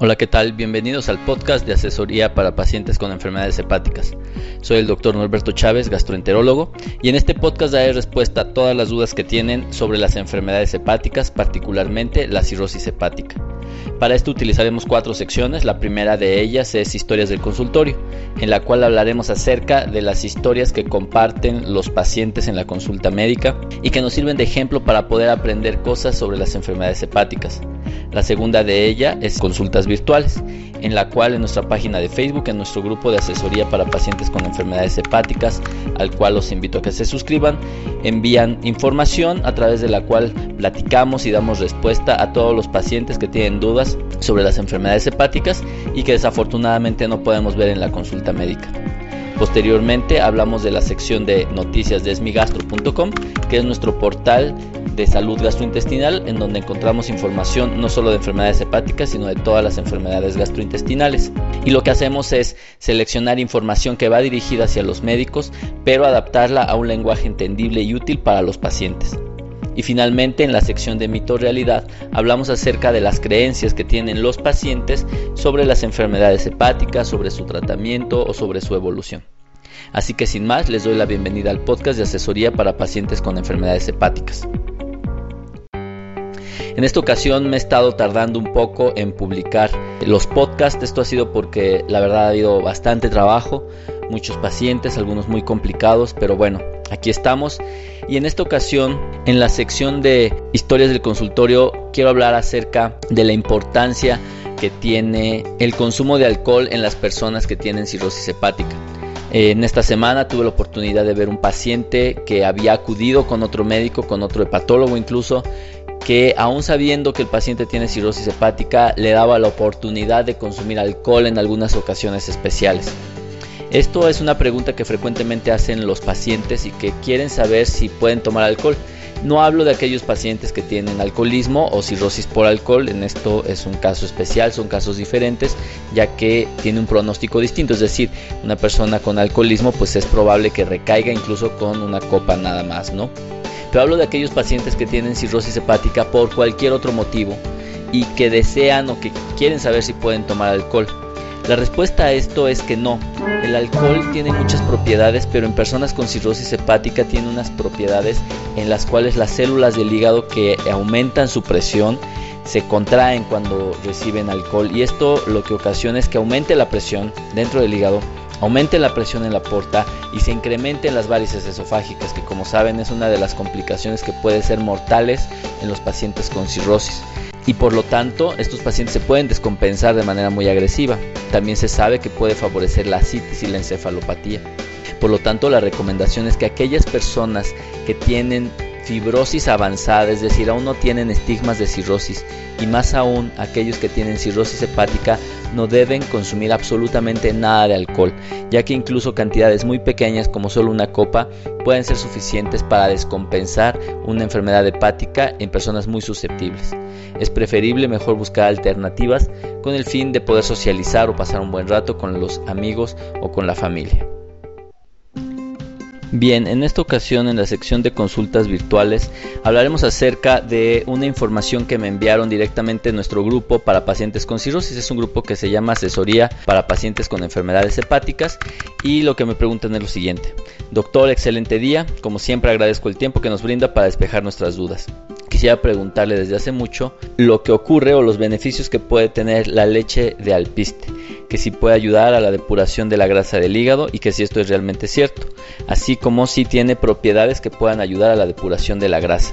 Hola, ¿qué tal? Bienvenidos al podcast de asesoría para pacientes con enfermedades hepáticas. Soy el doctor Norberto Chávez, gastroenterólogo, y en este podcast daré respuesta a todas las dudas que tienen sobre las enfermedades hepáticas, particularmente la cirrosis hepática. Para esto utilizaremos cuatro secciones. La primera de ellas es historias del consultorio, en la cual hablaremos acerca de las historias que comparten los pacientes en la consulta médica y que nos sirven de ejemplo para poder aprender cosas sobre las enfermedades hepáticas. La segunda de ella es consultas virtuales, en la cual en nuestra página de Facebook, en nuestro grupo de asesoría para pacientes con enfermedades hepáticas, al cual los invito a que se suscriban, envían información a través de la cual platicamos y damos respuesta a todos los pacientes que tienen dudas sobre las enfermedades hepáticas y que desafortunadamente no podemos ver en la consulta médica. Posteriormente hablamos de la sección de noticias de esmigastro.com, que es nuestro portal de salud gastrointestinal, en donde encontramos información no solo de enfermedades hepáticas, sino de todas las enfermedades gastrointestinales. Y lo que hacemos es seleccionar información que va dirigida hacia los médicos, pero adaptarla a un lenguaje entendible y útil para los pacientes. Y finalmente en la sección de mito realidad hablamos acerca de las creencias que tienen los pacientes sobre las enfermedades hepáticas, sobre su tratamiento o sobre su evolución. Así que sin más les doy la bienvenida al podcast de asesoría para pacientes con enfermedades hepáticas. En esta ocasión me he estado tardando un poco en publicar los podcasts. Esto ha sido porque la verdad ha habido bastante trabajo, muchos pacientes, algunos muy complicados, pero bueno, aquí estamos. Y en esta ocasión, en la sección de historias del consultorio, quiero hablar acerca de la importancia que tiene el consumo de alcohol en las personas que tienen cirrosis hepática. En esta semana tuve la oportunidad de ver un paciente que había acudido con otro médico, con otro hepatólogo incluso, que aún sabiendo que el paciente tiene cirrosis hepática, le daba la oportunidad de consumir alcohol en algunas ocasiones especiales. Esto es una pregunta que frecuentemente hacen los pacientes y que quieren saber si pueden tomar alcohol. No hablo de aquellos pacientes que tienen alcoholismo o cirrosis por alcohol, en esto es un caso especial, son casos diferentes, ya que tiene un pronóstico distinto, es decir, una persona con alcoholismo pues es probable que recaiga incluso con una copa nada más, ¿no? Pero hablo de aquellos pacientes que tienen cirrosis hepática por cualquier otro motivo y que desean o que quieren saber si pueden tomar alcohol. La respuesta a esto es que no. El alcohol tiene muchas propiedades, pero en personas con cirrosis hepática tiene unas propiedades en las cuales las células del hígado que aumentan su presión se contraen cuando reciben alcohol y esto lo que ocasiona es que aumente la presión dentro del hígado aumente la presión en la porta y se incrementen las varices esofágicas, que como saben es una de las complicaciones que puede ser mortales en los pacientes con cirrosis. Y por lo tanto, estos pacientes se pueden descompensar de manera muy agresiva. También se sabe que puede favorecer la citis y la encefalopatía. Por lo tanto, la recomendación es que aquellas personas que tienen fibrosis avanzada, es decir, aún no tienen estigmas de cirrosis y más aún aquellos que tienen cirrosis hepática no deben consumir absolutamente nada de alcohol, ya que incluso cantidades muy pequeñas como solo una copa pueden ser suficientes para descompensar una enfermedad hepática en personas muy susceptibles. Es preferible mejor buscar alternativas con el fin de poder socializar o pasar un buen rato con los amigos o con la familia. Bien, en esta ocasión en la sección de consultas virtuales hablaremos acerca de una información que me enviaron directamente en nuestro grupo para pacientes con cirrosis. Es un grupo que se llama Asesoría para Pacientes con Enfermedades Hepáticas y lo que me preguntan es lo siguiente. Doctor, excelente día. Como siempre agradezco el tiempo que nos brinda para despejar nuestras dudas. Quisiera preguntarle desde hace mucho lo que ocurre o los beneficios que puede tener la leche de alpiste que si puede ayudar a la depuración de la grasa del hígado y que si esto es realmente cierto, así como si tiene propiedades que puedan ayudar a la depuración de la grasa.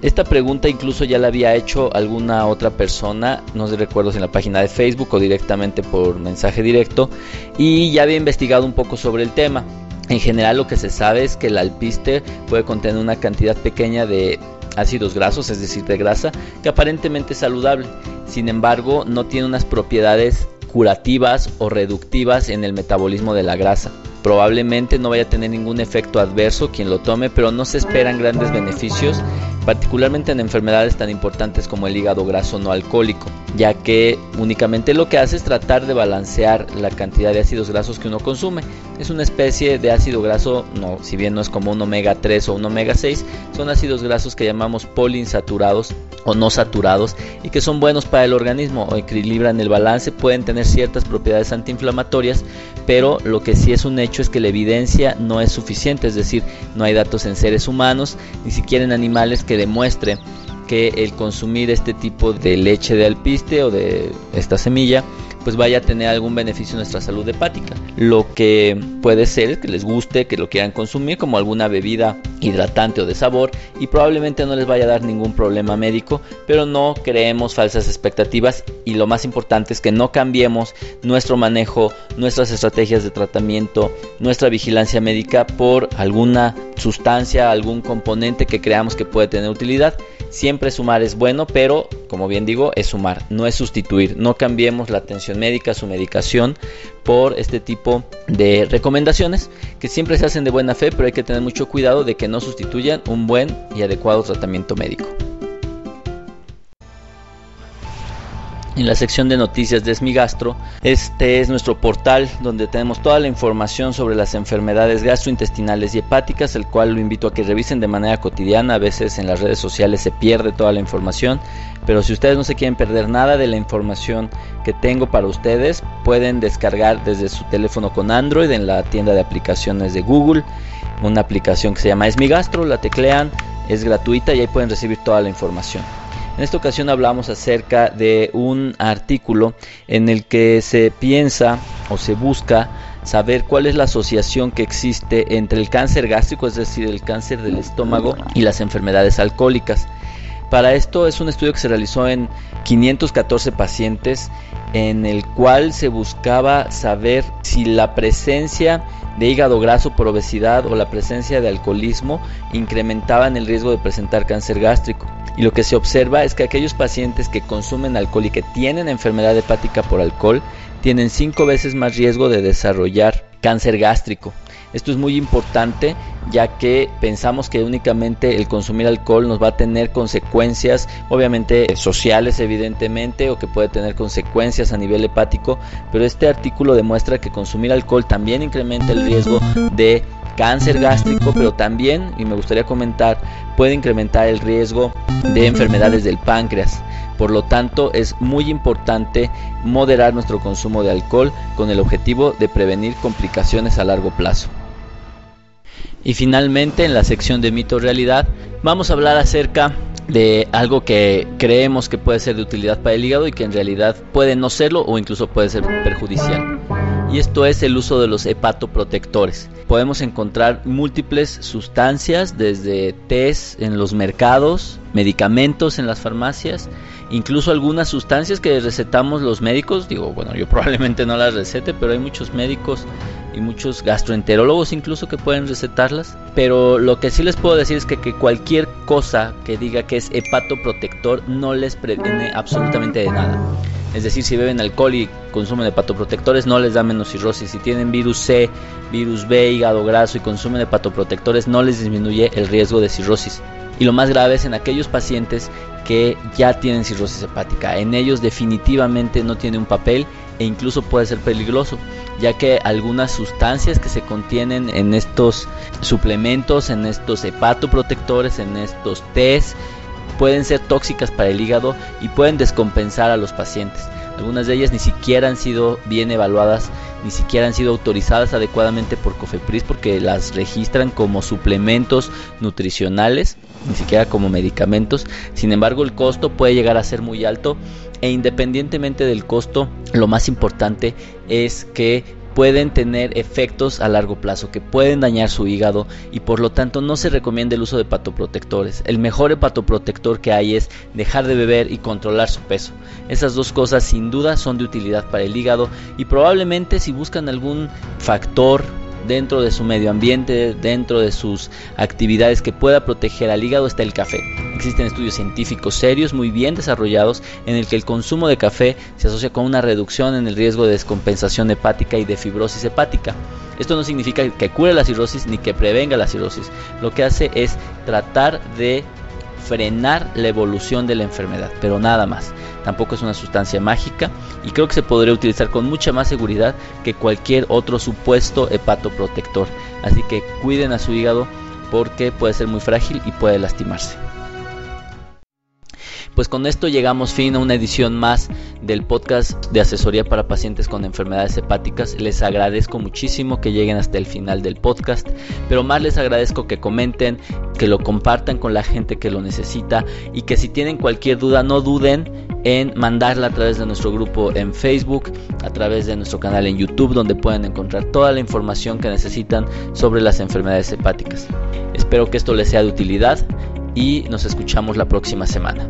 Esta pregunta incluso ya la había hecho alguna otra persona, no sé recuerdo si en la página de Facebook o directamente por mensaje directo, y ya había investigado un poco sobre el tema. En general lo que se sabe es que el alpiste puede contener una cantidad pequeña de ácidos grasos, es decir, de grasa, que aparentemente es saludable. Sin embargo, no tiene unas propiedades curativas o reductivas en el metabolismo de la grasa. Probablemente no vaya a tener ningún efecto adverso quien lo tome, pero no se esperan grandes beneficios, particularmente en enfermedades tan importantes como el hígado graso no alcohólico, ya que únicamente lo que hace es tratar de balancear la cantidad de ácidos grasos que uno consume. Es una especie de ácido graso, no, si bien no es como un omega 3 o un omega 6, son ácidos grasos que llamamos poliinsaturados o no saturados y que son buenos para el organismo o equilibran el balance, pueden tener ciertas propiedades antiinflamatorias, pero lo que sí es un hecho es que la evidencia no es suficiente, es decir, no hay datos en seres humanos, ni siquiera en animales que demuestren que el consumir este tipo de leche de alpiste o de esta semilla pues vaya a tener algún beneficio en nuestra salud hepática. Lo que puede ser es que les guste, que lo quieran consumir como alguna bebida hidratante o de sabor y probablemente no les vaya a dar ningún problema médico, pero no creemos falsas expectativas y lo más importante es que no cambiemos nuestro manejo, nuestras estrategias de tratamiento, nuestra vigilancia médica por alguna sustancia, algún componente que creamos que puede tener utilidad. Siempre sumar es bueno, pero como bien digo, es sumar, no es sustituir. No cambiemos la atención médica, su medicación, por este tipo de recomendaciones que siempre se hacen de buena fe, pero hay que tener mucho cuidado de que no sustituyan un buen y adecuado tratamiento médico. En la sección de noticias de Esmigastro. Este es nuestro portal donde tenemos toda la información sobre las enfermedades gastrointestinales y hepáticas, el cual lo invito a que revisen de manera cotidiana. A veces en las redes sociales se pierde toda la información, pero si ustedes no se quieren perder nada de la información que tengo para ustedes, pueden descargar desde su teléfono con Android en la tienda de aplicaciones de Google una aplicación que se llama Esmigastro, la teclean, es gratuita y ahí pueden recibir toda la información. En esta ocasión hablamos acerca de un artículo en el que se piensa o se busca saber cuál es la asociación que existe entre el cáncer gástrico, es decir, el cáncer del estómago y las enfermedades alcohólicas. Para esto es un estudio que se realizó en 514 pacientes en el cual se buscaba saber si la presencia de hígado graso por obesidad o la presencia de alcoholismo incrementaban el riesgo de presentar cáncer gástrico. Y lo que se observa es que aquellos pacientes que consumen alcohol y que tienen enfermedad hepática por alcohol tienen cinco veces más riesgo de desarrollar cáncer gástrico. Esto es muy importante ya que pensamos que únicamente el consumir alcohol nos va a tener consecuencias, obviamente sociales evidentemente, o que puede tener consecuencias a nivel hepático, pero este artículo demuestra que consumir alcohol también incrementa el riesgo de cáncer gástrico, pero también, y me gustaría comentar, puede incrementar el riesgo de enfermedades del páncreas. Por lo tanto, es muy importante moderar nuestro consumo de alcohol con el objetivo de prevenir complicaciones a largo plazo. Y finalmente, en la sección de mito realidad, vamos a hablar acerca de algo que creemos que puede ser de utilidad para el hígado y que en realidad puede no serlo o incluso puede ser perjudicial y esto es el uso de los hepatoprotectores. Podemos encontrar múltiples sustancias desde test en los mercados, medicamentos en las farmacias, incluso algunas sustancias que recetamos los médicos, digo, bueno, yo probablemente no las recete, pero hay muchos médicos y muchos gastroenterólogos incluso que pueden recetarlas, pero lo que sí les puedo decir es que, que cualquier cosa que diga que es hepatoprotector no les previene absolutamente de nada. Es decir, si beben alcohol y consumen hepatoprotectores no les da menos cirrosis. Si tienen virus C, virus B, hígado graso y consumen hepatoprotectores no les disminuye el riesgo de cirrosis. Y lo más grave es en aquellos pacientes que ya tienen cirrosis hepática. En ellos definitivamente no tiene un papel e incluso puede ser peligroso, ya que algunas sustancias que se contienen en estos suplementos, en estos hepatoprotectores, en estos test, pueden ser tóxicas para el hígado y pueden descompensar a los pacientes. Algunas de ellas ni siquiera han sido bien evaluadas, ni siquiera han sido autorizadas adecuadamente por COFEPRIS porque las registran como suplementos nutricionales, ni siquiera como medicamentos. Sin embargo, el costo puede llegar a ser muy alto e independientemente del costo, lo más importante es que pueden tener efectos a largo plazo que pueden dañar su hígado y por lo tanto no se recomienda el uso de hepatoprotectores. El mejor hepatoprotector que hay es dejar de beber y controlar su peso. Esas dos cosas sin duda son de utilidad para el hígado y probablemente si buscan algún factor dentro de su medio ambiente, dentro de sus actividades que pueda proteger al hígado está el café. Existen estudios científicos serios muy bien desarrollados en el que el consumo de café se asocia con una reducción en el riesgo de descompensación hepática y de fibrosis hepática. Esto no significa que cure la cirrosis ni que prevenga la cirrosis. Lo que hace es tratar de frenar la evolución de la enfermedad, pero nada más. Tampoco es una sustancia mágica y creo que se podría utilizar con mucha más seguridad que cualquier otro supuesto hepatoprotector. Así que cuiden a su hígado porque puede ser muy frágil y puede lastimarse. Pues con esto llegamos fin a una edición más del podcast de asesoría para pacientes con enfermedades hepáticas. Les agradezco muchísimo que lleguen hasta el final del podcast, pero más les agradezco que comenten, que lo compartan con la gente que lo necesita y que si tienen cualquier duda no duden en mandarla a través de nuestro grupo en Facebook, a través de nuestro canal en YouTube, donde pueden encontrar toda la información que necesitan sobre las enfermedades hepáticas. Espero que esto les sea de utilidad y nos escuchamos la próxima semana.